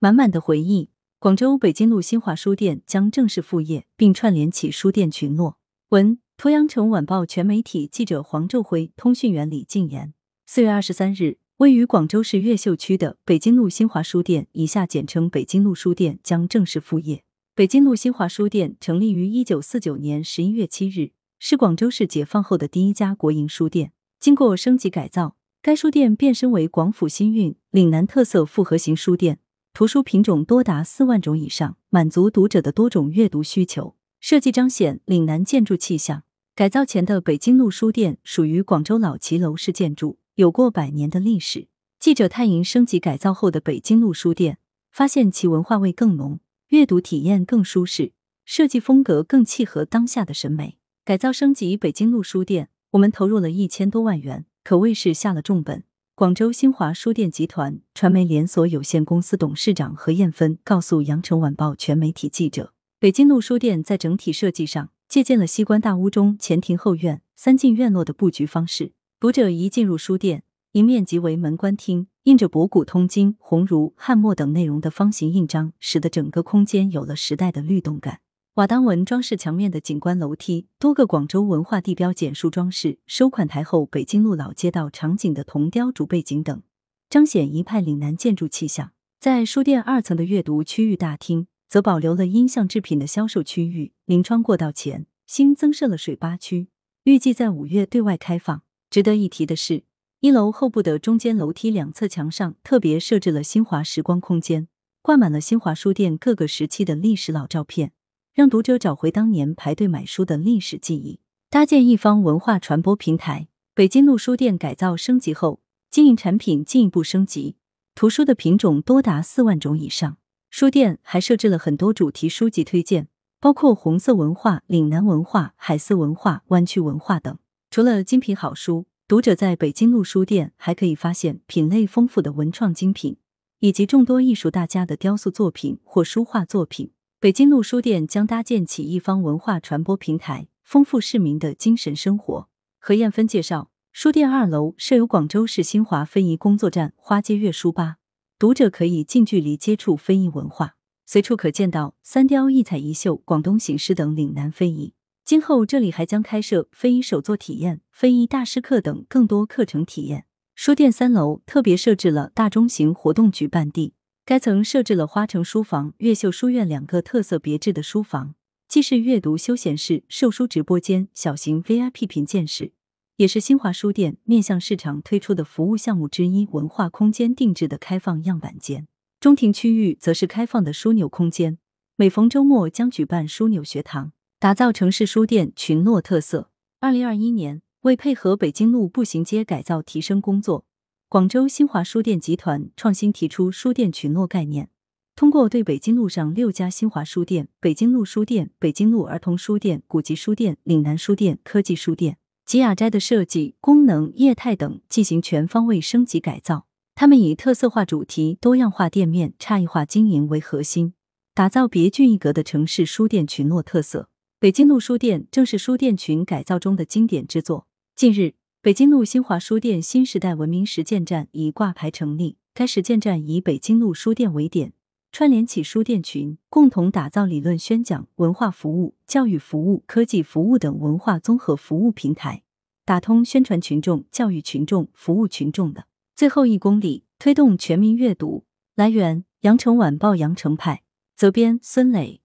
满满的回忆。广州北京路新华书店将正式复业，并串联起书店群落。文：鄱阳城晚报全媒体记者黄昼辉，通讯员李静言。四月二十三日，位于广州市越秀区的北京路新华书店（以下简称北京路书店）将正式复业。北京路新华书店成立于一九四九年十一月七日，是广州市解放后的第一家国营书店。经过升级改造，该书店变身为广府新韵、岭南特色复合型书店。图书品种多达四万种以上，满足读者的多种阅读需求。设计彰显岭南建筑气象。改造前的北京路书店属于广州老骑楼式建筑，有过百年的历史。记者探营升级改造后的北京路书店，发现其文化味更浓，阅读体验更舒适，设计风格更契合当下的审美。改造升级北京路书店，我们投入了一千多万元，可谓是下了重本。广州新华书店集团传媒连锁有限公司董事长何艳芬告诉羊城晚报全媒体记者：“北京路书店在整体设计上借鉴了西关大屋中前庭后院、三进院落的布局方式。读者一进入书店，迎面即为门关厅，印着博古通今、鸿儒汉墨等内容的方形印章，使得整个空间有了时代的律动感。”瓦当纹装饰墙面的景观楼梯，多个广州文化地标简述装饰，收款台后北京路老街道场景的铜雕主背景等，彰显一派岭南建筑气象。在书店二层的阅读区域大厅，则保留了音像制品的销售区域。临窗过道前新增设了水吧区，预计在五月对外开放。值得一提的是，一楼后部的中间楼梯两侧墙上特别设置了新华时光空间，挂满了新华书店各个时期的历史老照片。让读者找回当年排队买书的历史记忆，搭建一方文化传播平台。北京路书店改造升级后，经营产品进一步升级，图书的品种多达四万种以上。书店还设置了很多主题书籍推荐，包括红色文化、岭南文化、海丝文化、湾区文化等。除了精品好书，读者在北京路书店还可以发现品类丰富的文创精品，以及众多艺术大家的雕塑作品或书画作品。北京路书店将搭建起一方文化传播平台，丰富市民的精神生活。何艳芬介绍，书店二楼设有广州市新华非遗工作站、花街月书吧，读者可以近距离接触非遗文化，随处可见到三雕、一彩一绣、广东醒狮等岭南非遗。今后这里还将开设非遗手作体验、非遗大师课等更多课程体验。书店三楼特别设置了大中型活动举办地。该层设置了花城书房、越秀书院两个特色别致的书房，既是阅读休闲室、售书直播间、小型 VIP 品鉴室，也是新华书店面向市场推出的服务项目之一——文化空间定制的开放样板间。中庭区域则是开放的枢纽空间，每逢周末将举办枢纽学堂，打造城市书店群落特色。二零二一年，为配合北京路步行街改造提升工作。广州新华书店集团创新提出书店群落概念，通过对北京路上六家新华书店、北京路书店、北京路儿童书店、古籍书店、岭南书店、科技书店、吉雅斋的设计、功能、业态等进行全方位升级改造。他们以特色化主题、多样化店面、差异化经营为核心，打造别具一格的城市书店群落特色。北京路书店正是书店群改造中的经典之作。近日。北京路新华书店新时代文明实践站已挂牌成立。该实践站以北京路书店为点，串联起书店群，共同打造理论宣讲、文化服务、教育服务、科技服务等文化综合服务平台，打通宣传群众、教育群众、服务群众的最后一公里，推动全民阅读。来源：羊城晚报羊城派，责编：孙磊。